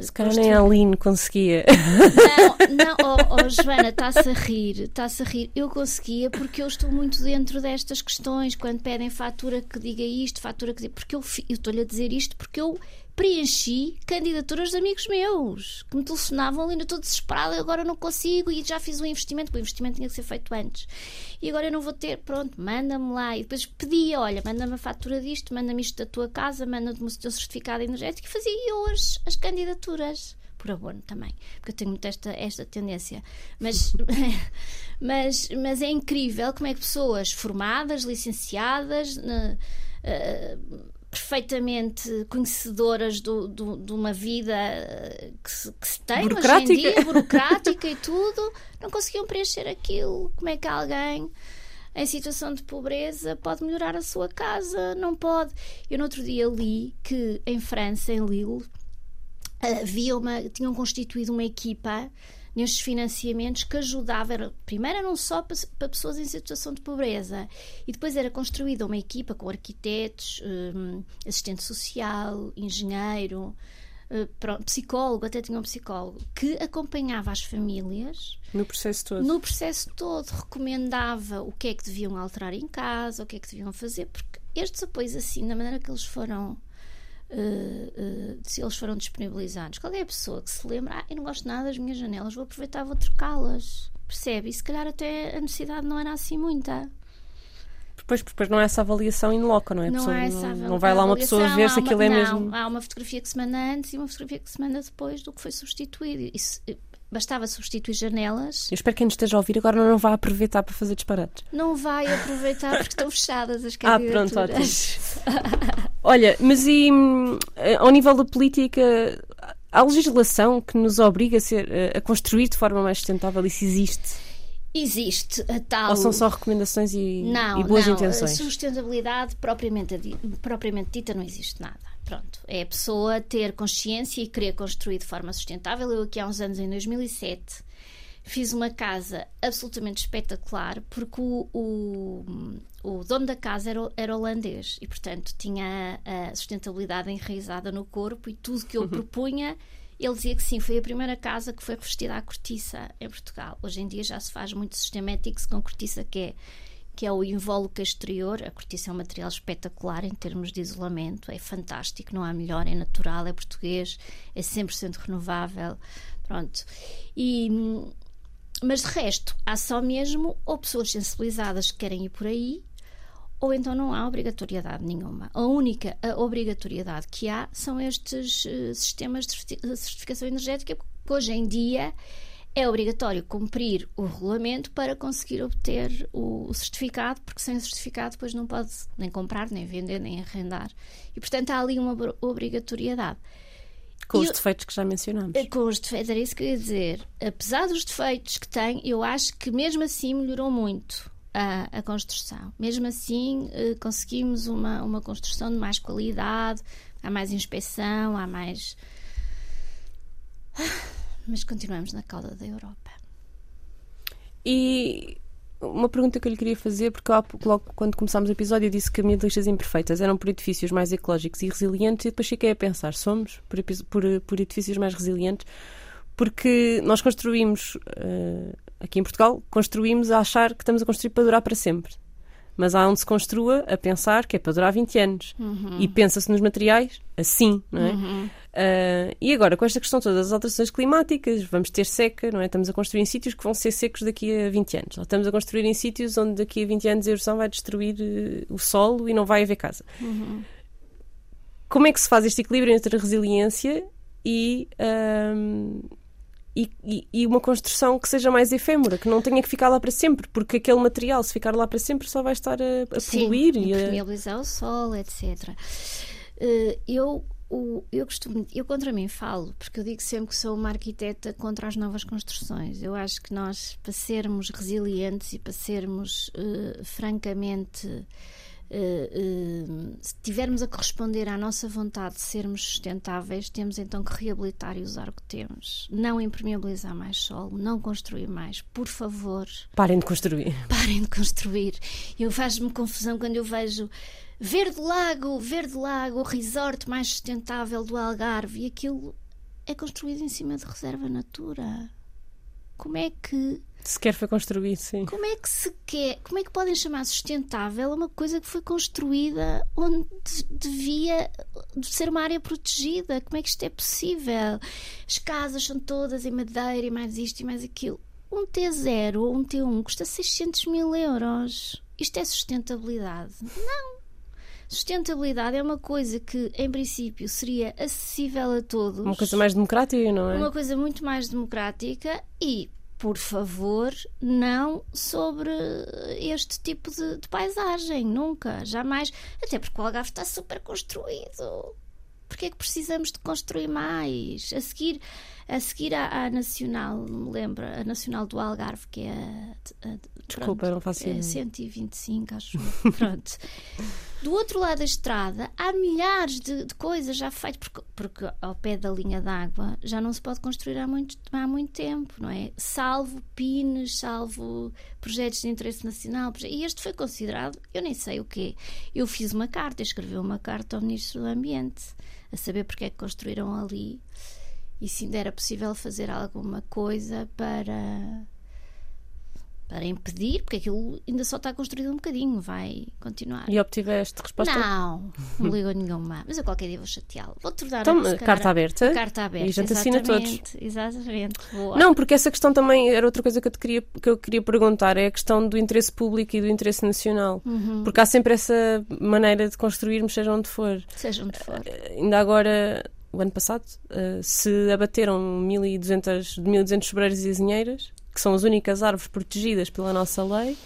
Se calhar nem a Aline conseguia. Não, não oh, oh Joana, está-se a rir, está-se a rir. Eu conseguia porque eu estou muito dentro destas questões. Quando pedem fatura que diga isto, fatura que diga. Porque eu, eu estou-lhe a dizer isto porque eu preenchi candidaturas de amigos meus que me telefonavam ali, estou desesperada, agora não consigo e já fiz um investimento, o investimento tinha que ser feito antes. E agora eu não vou ter, pronto, manda-me lá. E depois pedia, olha, manda-me a fatura disto, manda-me isto da tua casa, manda-me o teu certificado energético e fazia as, as candidaturas por abono também, porque eu tenho muito esta, esta tendência. Mas, mas, mas é incrível como é que pessoas formadas, licenciadas, uh, perfeitamente conhecedoras do, do, de uma vida eh, que se, que se tem hoje em dia, burocrática e tudo, não conseguiam preencher aquilo. Como é que alguém em situação de pobreza pode melhorar a sua casa? Não pode. Eu no outro dia li que em França, em Lille, havia uma, tinham constituído uma equipa nestes financiamentos que ajudava, era, primeiro não só para, para, pessoas em situação de pobreza, e depois era construída uma equipa com arquitetos, um, assistente social, engenheiro, uh, psicólogo, até tinha um psicólogo, que acompanhava as famílias no processo todo. No processo todo, recomendava o que é que deviam alterar em casa, o que é que deviam fazer, porque estes apoios assim, da maneira que eles foram Uh, uh, se eles foram disponibilizados. Qualquer pessoa que se lembra, ah, eu não gosto nada das minhas janelas, vou aproveitar, vou trocá-las. Percebe? E se calhar até a necessidade não era assim muita. Depois, depois não é essa avaliação in loco, não é? Não há essa não, não vai lá uma pessoa ver se uma- aquilo é não, mesmo. Há uma fotografia que se manda antes e uma fotografia que se manda depois do que foi substituído. Isso, bastava substituir janelas. Eu espero que quem nos esteja a ouvir agora não vá aproveitar para fazer disparates. Não vai aproveitar porque estão fechadas as Ah, pronto, candidaturas. Olha, mas e hum, ao nível da política, há legislação que nos obriga a, ser, a construir de forma mais sustentável? Isso existe? Existe a tal. Ou são só recomendações e, Não, e boas não, intenções? a sustentabilidade propriamente, propriamente dita não existe nada. Pronto, é a pessoa ter consciência e querer construir de forma sustentável. Eu aqui há uns anos, em 2007, fiz uma casa absolutamente espetacular porque o, o, o dono da casa era, era holandês e, portanto, tinha a, sustentabilidade enraizada no corpo e tudo que eu propunha ele dizia que sim, foi a primeira casa que foi revestida à cortiça em Portugal. Hoje em dia já se faz muito systematics com cortiça que é, que é o invólucro exterior. A cortiça é um material espetacular em termos de isolamento, é fantástico, não há melhor, é natural, é português, é 100% renovável. Pronto. E, mas de resto, há só mesmo ou pessoas sensibilizadas que querem ir por aí, ou então não há obrigatoriedade nenhuma. A única obrigatoriedade que há são estes eh, sistemas de certi- de certificação energética, que hoje em dia é obrigatório cumprir o regulamento para conseguir obter o, certificado, porque sem o certificado depois não pode nem comprar, nem vender, nem arrendar. E portanto há ali uma obri- obrigatoriedade. Com os defeitos que já mencionámos. Eh, Com os defeitos, era isso que eu ia dizer. Apesar dos defeitos que tem, eu acho que mesmo assim melhorou muito a, a construção. Mesmo assim, eh, conseguimos uma, uma construção de mais qualidade, há mais inspeção, há mais. Mas continuamos na cauda da Europa. E uma pergunta que eu lhe queria fazer, porque logo quando começámos o episódio eu disse que ambientalistas imperfeitas eram por edifícios mais ecológicos e resilientes, e depois fiquei a pensar, somos por, por, por edifícios mais resilientes, porque nós construímos, eh, aqui em Portugal, construímos a achar que estamos a construir para durar para sempre. Mas há onde se construa a pensar que é para durar 20 anos. E pensa-se nos materiais assim, não é? Ah, e agora, com esta questão toda das alterações climáticas, vamos ter seca, não é? Estamos a construir em sítios que vão ser secos daqui a 20 anos. Ou estamos a construir em sítios onde daqui a 20 anos a erosão vai destruir eh, o solo e não vai haver casa. Como é que se faz este equilíbrio entre a resiliência e, ahm, e, e- uma construção que seja mais efêmera, que não tenha que ficar lá para sempre, porque aquele material, se ficar lá para sempre, só vai estar a, a Sim, poluir e a... impermeabilizar o sol, etc. Eh, eu, o- eu costumo, eu contra mim falo, porque eu digo sempre que sou uma arquiteta contra as novas construções. Eu acho que nós, para sermos resilientes e para sermos eh, francamente. eh, eh, se tivermos a corresponder à nossa vontade de sermos sustentáveis, temos então que reabilitar e usar o que temos. Não impermeabilizar mais solo, não construir mais, por favor Parem de construir. parem de construir. Eu faz-me confusão quando eu vejo Verde Lago, Verde Lago, o resort mais sustentável do Algarve e aquilo é construído em cima de reserva natura. Como é que Sequer foi construído, sim. como é que se quer, como é que podem chamar sustentável uma coisa que foi construída onde devia ser uma área protegida? Como é que isto é possível? As casas são todas em madeira e mais isto e mais aquilo. Um T0 ou um T1 custa 600 mil euros. Isto é sustentabilidade? Não. Sustentabilidade é uma coisa que, em princípio, seria acessível a todos Uma coisa mais democrática, não é? uma coisa muito mais democrática e, por favor, não sobre este tipo de, de paisagem, nunca, jamais. Até porque o Algarve está super construído. Porquê é que precisamos de construir mais? A seguir, a seguir à, à Nacional, me lembra, a Nacional do Algarve, que é a. a- Desculpa, pronto, não faço é ideia. 125, acho. Pronto. Do outro lado da estrada há milhares de, de coisas já feitas, porque, porque ao pé da linha d'água já não se pode construir há muito, há muito tempo, não é? Salvo pines, salvo projetos de interesse nacional. E este foi considerado, eu nem sei o quê. Eu fiz uma carta, escrevi uma carta ao Ministro do Ambiente a saber porque é que construíram ali e se ainda era possível fazer alguma coisa para para impedir, porque aquilo ainda só está construído um bocadinho, vai continuar. E obtiveste resposta? Não, não ligou nenhuma. Mas eu qualquer dia vou chateá-lo. Vou tornar Então, carta aberta. Carta aberta. E a gente assina todos. exatamente, Exatamente. Boa. Não, porque essa questão também era outra coisa que eu, te queria, que eu queria perguntar, é a questão do interesse público e do interesse nacional. Uhum. Porque há sempre essa maneira de construirmos, seja onde for. Seja onde for. Ainda agora, o ano passado, eh, se abateram 1.200 1.200 sobreiros e azinheiras, que são as únicas árvores protegidas pela nossa lei,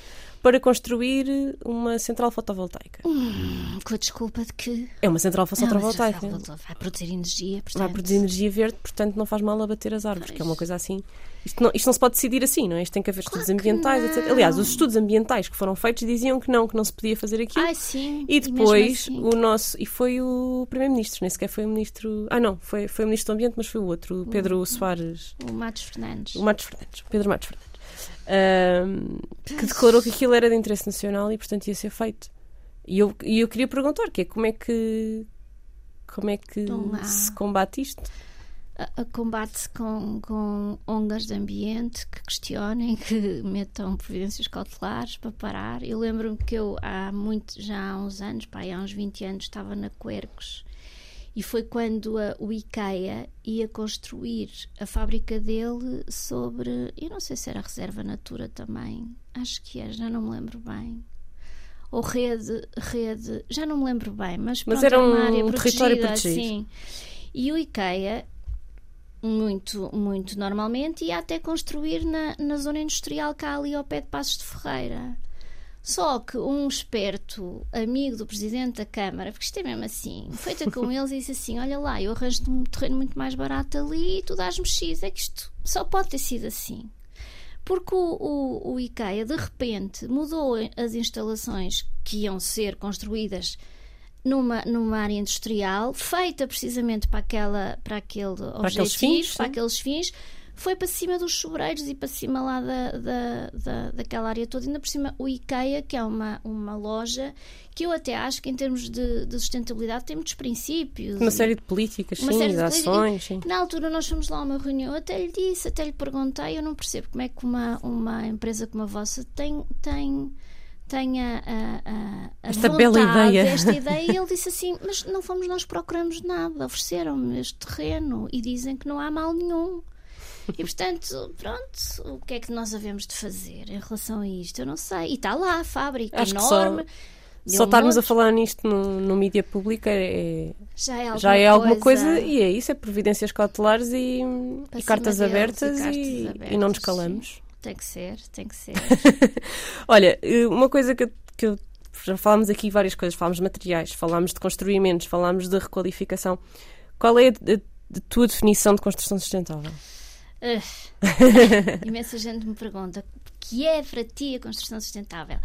para construir uma central fotovoltaica. Hum, com a desculpa de que. É uma central Não, fotovoltaica. vai- vai produzir energia, portanto. Vai produzir energia verde, portanto não faz mal abater as árvores, que é uma coisa assim. Isto não, isto não se pode decidir assim, não é? Isto tem que haver estudos que ambientais, etc. Aliás, os estudos ambientais que foram feitos diziam que não, que não se podia fazer aquilo. Ai, sim. E depois assim. o nosso. E foi o Primeiro-Ministro, nem sequer foi o Ministro. Ah, não, foi, foi o Ministro do Ambiente, mas foi o outro, o Pedro Soares. O Matos Fernandes. O Matos Fernandes, o Pedro Matos Fernandes. ahm, que declarou que aquilo era de interesse nacional e, portanto, ia ser feito. E eu, e eu queria perguntar, que é como é que. Como é que há. se combate isto? A, a combate-se com, com ondas de ambiente que questionem, que metam providências cautelares para parar. Eu lembro-me que eu há muito, já há uns anos, pá, há uns 20 anos, estava na Quercos e foi quando a- o IKEA ia construir a fábrica dele sobre, eu não sei se era reserva Natura também, acho que é, já não me lembro bem. Ou rede, rede, já não me lembro bem, mas, Mas pronto, era uma área um território protegida, protegido. Sim. E o IKEA muito, muito normalmente ia até construir na, na zona industrial cá ali ao pé de Passos de Ferreira. Só que um esperto amigo do presidente da Câmara, porque isto é mesmo assim, foi ter com eles e disse assim: Olha lá, eu arranjo-te um terreno muito mais barato ali e tu dás-me X. É que isto só pode ter sido assim. Porque o, o, o IKEA de repente mudou as instalações que iam ser construídas numa, numa área industrial, feita precisamente para, aquela, para aquele aqueles objetivo, fins, para sim. aqueles fins, foi para cima dos sobreiros e para cima lá da, da, da, daquela área toda. Ainda por cima, o IKEA, que é uma, uma loja que eu até acho que, em termos de, de sustentabilidade, tem muitos princípios. Uma série de políticas, Uma sim, série de de ações, sim. na altura nós fomos lá a uma reunião, eu até lhe disse, até lhe perguntei, eu não percebo como é que uma, uma empresa como a vossa tem, tem, tem a, a, a, a Esta bela vontade, ideia. Esta ideia. E ele disse assim, mas não fomos nós procuramos nada, ofereceram-me este terreno e dizem que não há mal nenhum. E portanto, pronto, o que é que nós havemos de fazer em relação a isto? Eu não sei. E está lá a fábrica Acho só- enorme. deu Só estarmos a falar nisto no, no mídia público é, já é alguma, já é alguma coisa. e é isso, é providências cautelares e, e cartas abertas, e cartas e, abertas, e não nos calamos. Tem que ser, tem que ser. Olha, eh, uma coisa que eu, que já falámos aqui várias coisas, falámos de materiais, falámos de construimentos, falámos de requalificação. Qual é a, a- a tua definição de construção sustentável? Uh, imensa gente me pergunta o que é para ti a construção sustentável?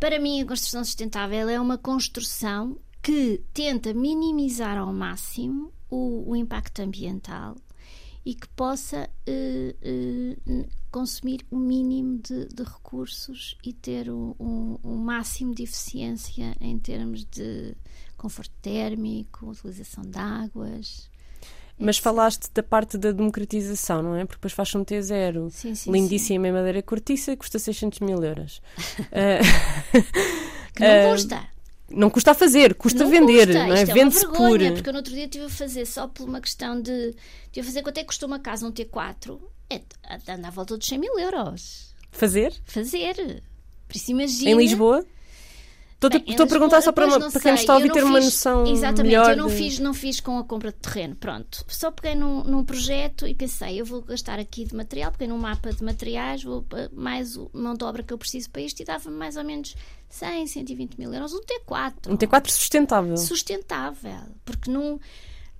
Para mim, a construção sustentável é uma construção que tenta minimizar ao máximo o, o impacto ambiental e que possa eh, eh, consumir o mínimo de, de recursos e ter o, o- o máximo de eficiência em termos de conforto térmico, utilização de águas. Mas etc. falaste da parte da democratização, não é? Porque depois faz um T0 Sim, sim, lindíssima em madeira cortiça custa 600 mil euros. Eh, Que não custa. Não custa a fazer, custa Não vender, custa. não é? Isto é uma Vende-se por. vergonha, porque eu no outro dia estive a fazer só por uma questão de. Estive a fazer quanto é que custou uma casa, um T4? É, anda à volta dos 100 mil euros. Fazer? Fazer. Por isso imagina. Em Lisboa? Estou, a perguntar só para, para quem está a ouvir ter uma noção Exatamente, melhor. eu não, de- fiz, não fiz com a compra de terreno, pronto. Só peguei num, num projeto e pensei, eu vou gastar aqui de material, peguei num mapa de materiais, vou pa- mais o- mão de obra que eu preciso para isto e dava-me mais ou menos 100, 120 mil euros. Um T4. Um T4 sustentável. sustentável, porque não,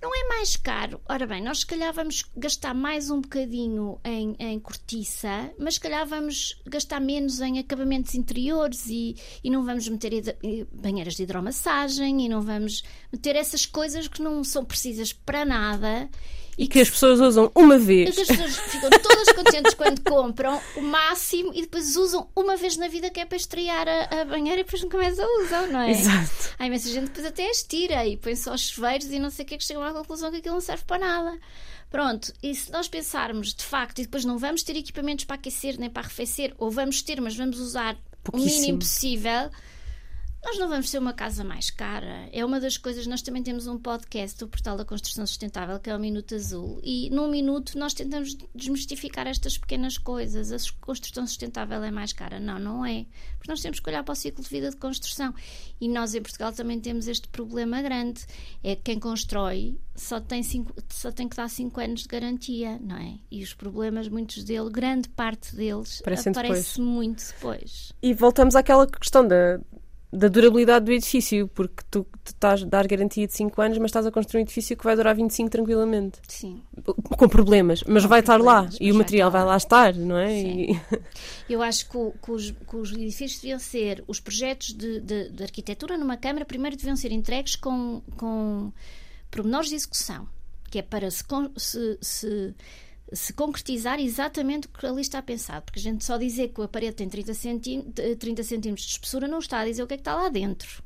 não é mais caro. Ora bem, nós se calhar vamos gastar mais um bocadinho em, em cortiça, mas se calhar vamos gastar menos em acabamentos interiores e, e não vamos meter banheiras de hidromassagem e não vamos meter essas coisas que não são precisas para nada. E que as pessoas usam uma E vez. que as pessoas ficam todas contentes quando compram o máximo e depois usam uma vez na vida que é para estrear a, a banheira e depois nunca mais a usam, não é? Exato. Há imensa gente depois até as tira e põe só os chuveiros e não sei o que é que chegam à conclusão que aquilo não serve para nada. Pronto, e se nós pensarmos de facto, e depois não vamos ter equipamentos para aquecer nem para arrefecer, ou vamos ter, mas vamos usar o mínimo possível nós não vamos ser uma casa mais cara. É uma das coisas. Nós também temos um podcast do Portal da Construção Sustentável, que é o Minuto Azul, e num minuto nós tentamos desmistificar estas pequenas coisas. A construção sustentável é mais cara. Não, não é. Porque nós temos que olhar para o ciclo de vida de construção. E nós em Portugal também temos este problema grande. É que quem constrói só tem, cinco, só tem que dar 5 anos de garantia, não é? E os problemas, muitos deles, grande parte deles, Parecem aparece depois. muito depois. E voltamos àquela questão da da durabilidade do edifício, porque tu, tu estás a dar garantia de 5 anos, mas estás a construir um edifício que vai durar 25 tranquilamente. Sim. Com problemas, mas Com vai estar lá e o material vai lá estar, não é? E... Eu acho que, que, os, que, os, edifícios deviam ser, os projetos de, de, de, arquitetura numa Câmara, primeiro deviam ser entregues com, com pormenores de execução, que é para se, se, se se concretizar exatamente o que ali está pensado. Porque a gente só dizer que a parede tem 30 centímetros, 30 centímetros de espessura não está a dizer o que é que está lá dentro.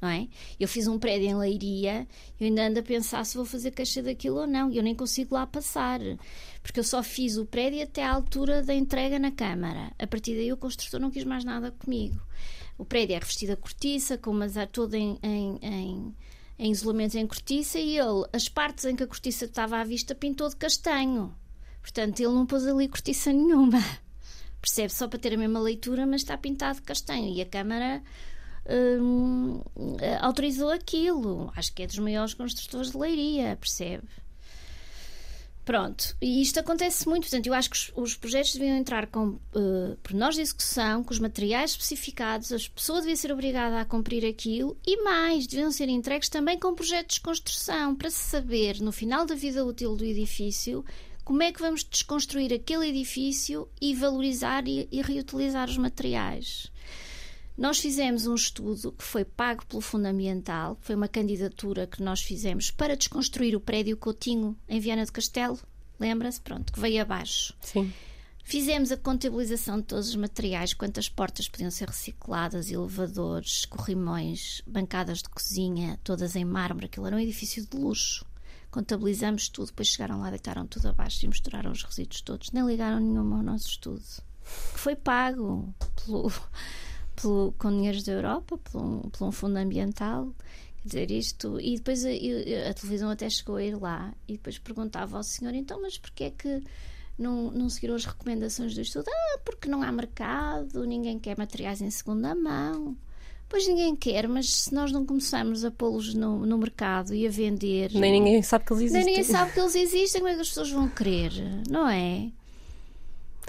Não é? Eu fiz um prédio em Leiria, eu ainda ando a pensar se vou fazer caixa daquilo ou não, e eu nem consigo lá passar, porque eu só fiz o prédio até à altura da entrega na Câmara. A partir daí o construtor não quis mais nada comigo. O prédio é revestido a cortiça, com uma todo em, em, em, em isolamento em cortiça, e ele, as partes em que a cortiça estava à vista, pintou de castanho. Portanto, ele não pôs ali cortiça nenhuma. Percebe? Só para ter a mesma leitura, mas está pintado castanho. E a Câmara hum, autorizou aquilo. Acho que é dos maiores construtores de leiria, percebe? Pronto, e isto acontece muito. Portanto, eu acho que os, os projetos deviam entrar com uh, pormenores de execução, com os materiais especificados, a pessoa devia ser obrigada a cumprir aquilo e mais, deviam ser entregues também com projetos de construção, para se saber, no final da vida útil do edifício, como é que vamos desconstruir aquele edifício e valorizar e, e reutilizar os materiais? Nós fizemos um estudo que foi pago pelo Fundo Ambiental, foi uma candidatura que nós fizemos para desconstruir o prédio Coutinho em Viana do Castelo. Lembra-se? Pronto, que veio abaixo. Sim. Fizemos a contabilização de todos os materiais, quantas portas podiam ser recicladas, elevadores, corrimões, bancadas de cozinha, todas em mármore. Aquilo era um edifício de luxo contabilizamos tudo, depois chegaram lá, deitaram tudo abaixo e misturaram os resíduos todos, nem ligaram nenhum ao nosso estudo, que foi pago pelo, pelo, com dinheiros da Europa, por um, um fundo ambiental. Quer dizer, isto. E depois a, a, televisão até chegou a ir lá e depois perguntava ao senhor: então, mas porquê é que não, não seguiram as recomendações do estudo? Ah, porque não há mercado, ninguém quer materiais em segunda mão. Pois ninguém quer, mas se nós não começarmos a pô-los no, no, mercado e a vender. Nem ninguém sabe que eles existem. Nem ninguém sabe que eles existem, como é que as pessoas vão querer? Não é?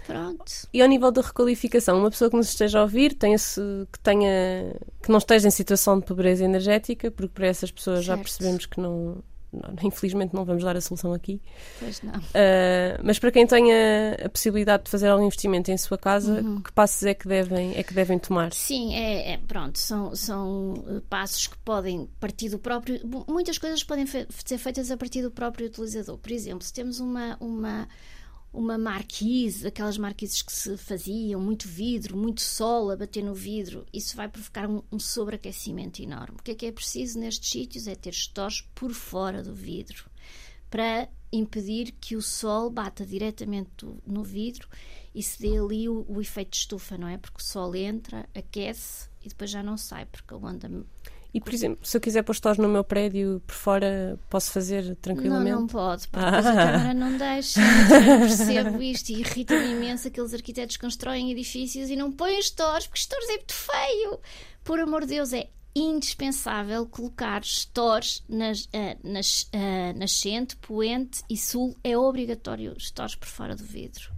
Pronto. E ao nível da requalificação, uma pessoa que nos esteja a ouvir, tenha que, tenha, que não esteja em situação de pobreza energética, porque para essas pessoas certo. já percebemos que não, não, infelizmente não vamos dar a solução aqui. Pois não. Uh, mas para quem tenha a possibilidade de fazer algum investimento em sua casa, uhum. que passos é que devem, é que devem tomar? Sim, é, é pronto, são, são eh, passos que podem partir do próprio. Muitas coisas podem ser feitas a partir do próprio utilizador. Por exemplo, se temos uma. uma uma marquise, aquelas marquises que se faziam, muito vidro, muito sol a bater no vidro, isso vai provocar um, um sobreaquecimento enorme. O que é que é preciso nestes sítios? É ter stores por fora do vidro para impedir que o sol bata diretamente no vidro e se dê ali o, o efeito de estufa, não é? Porque o sol entra, aquece e depois já não sai, porque a onda e, por exemplo, se eu quiser pôr stores no meu prédio por fora, posso fazer tranquilamente? Não, não pode, porque ah. a Câmara não deixa. Eu percebo isto e irrita-me imenso aqueles arquitetos que constroem edifícios e não põem stores, porque stores é muito feio. Por amor de Deus, é indispensável colocar stores nas, uh, nas, uh, nascente, poente e sul. É obrigatório stores por fora do vidro.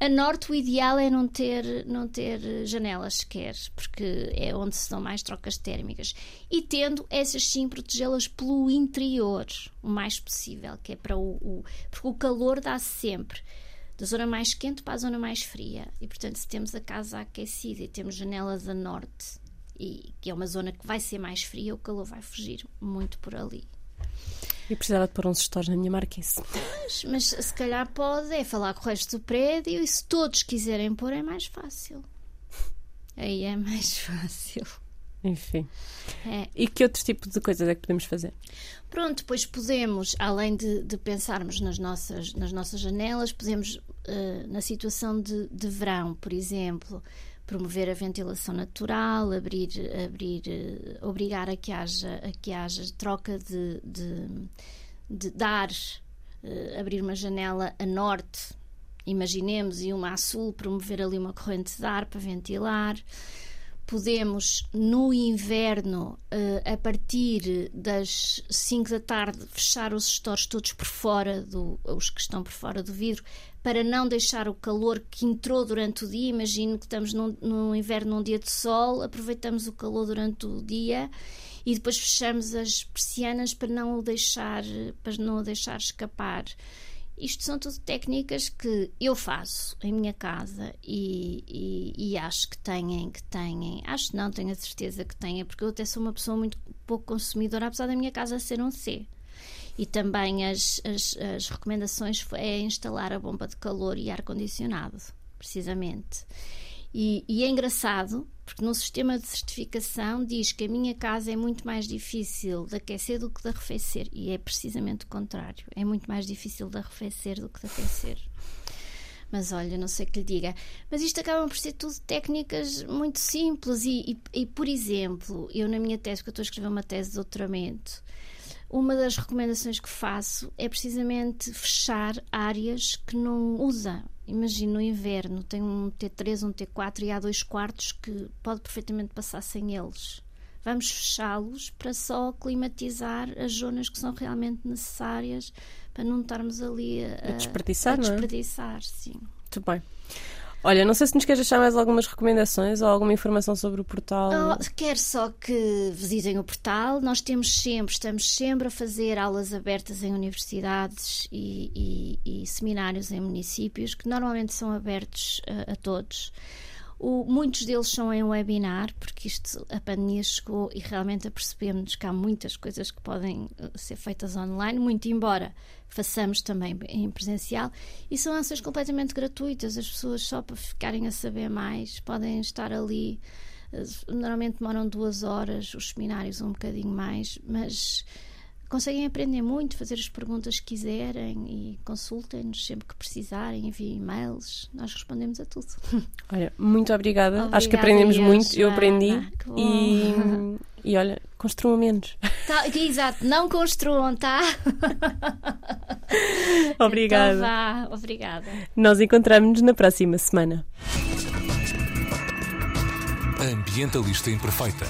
A norte, o ideal é não ter, não ter janelas sequer, porque é onde se dão mais trocas térmicas. E tendo essas sim, protegê-las pelo interior, o mais possível, que é para o. o porque o calor dá-se sempre da zona mais quente para a zona mais fria. E portanto, se temos a casa aquecida e temos janelas a norte, e que é uma zona que vai ser mais fria, o calor vai fugir muito por ali. E precisava de pôr uns stores na minha marquise. Mas, mas se calhar pode é falar com o resto do prédio e se todos quiserem pôr é mais fácil. Aí é mais fácil. Enfim. É. E que outros tipos de coisas é que podemos fazer? Pronto, pois podemos, além de, de pensarmos nas nossas, nas nossas janelas, podemos, uh, na situação de, de verão, por exemplo, promover a ventilação natural, abrir, abrir, uh, obrigar a que haja, a que haja troca de, de, de, de uh, abrir uma janela a norte, imaginemos, e uma a sul, promover ali uma corrente de ar para ventilar. Podemos no inverno, uh, a partir das 5 da tarde, fechar os stores todos por fora, do, os que estão por fora do vidro, para não deixar o calor que entrou durante o dia. Imagino que estamos num, no inverno num dia de sol, aproveitamos o calor durante o dia e depois fechamos as persianas para não o deixar, para não o deixar escapar. Isto são tudo técnicas que eu faço em minha casa e, e, e, acho que têm, que têm, acho não, tenho a certeza que têm, porque eu até sou uma pessoa muito pouco consumidora, apesar da minha casa ser um C. E também as, as, as recomendações é instalar a bomba de calor e ar-condicionado, precisamente. E, e, é engraçado, porque no sistema de certificação diz que a minha casa é muito mais difícil de aquecer do que de arrefecer. E é precisamente o contrário. É muito mais difícil de arrefecer do que de aquecer. Mas olha, não sei o que lhe diga. Mas isto acabam por ser tudo técnicas muito simples. E, e, e por exemplo, eu na minha tese, que eu estou a escrever uma tese de doutoramento, uma das recomendações que faço é precisamente fechar áreas que não usa. Imagino no inverno, tem um T3, um T4 e há dois quartos que pode perfeitamente passar sem eles. Vamos fechá-los para só climatizar as zonas que são realmente necessárias para não estarmos ali a, a desperdiçar, a é? desperdiçar, sim. Muito bem. Olha, não sei se nos queres deixar mais algumas recomendações ou alguma informação sobre o portal. Oh, quero só que visitem o portal. Nós temos sempre, estamos sempre a fazer aulas abertas em universidades e, e, e seminários em municípios, que normalmente são abertos a, a todos. O, muitos deles são em webinar, porque isto, a pandemia chegou e realmente apercebemos que há muitas coisas que podem uh, ser feitas online, muito embora façamos também em presencial, e são ações completamente gratuitas, as pessoas só para ficarem a saber mais podem estar ali. Uh, normalmente demoram duas horas, os seminários um bocadinho mais, mas conseguem aprender muito, fazer as perguntas que quiserem e consultem-nos sempre que precisarem, enviem e-mails, nós respondemos a tudo. Olha, muito obrigada. obrigada Acho que aprendemos muito, eu aprendi. E, e olha, construam menos. Tá, exato, não construam, tá? obrigada. Então vá, obrigada. Nós encontramos-nos na próxima semana. Ambientalista Imperfeita.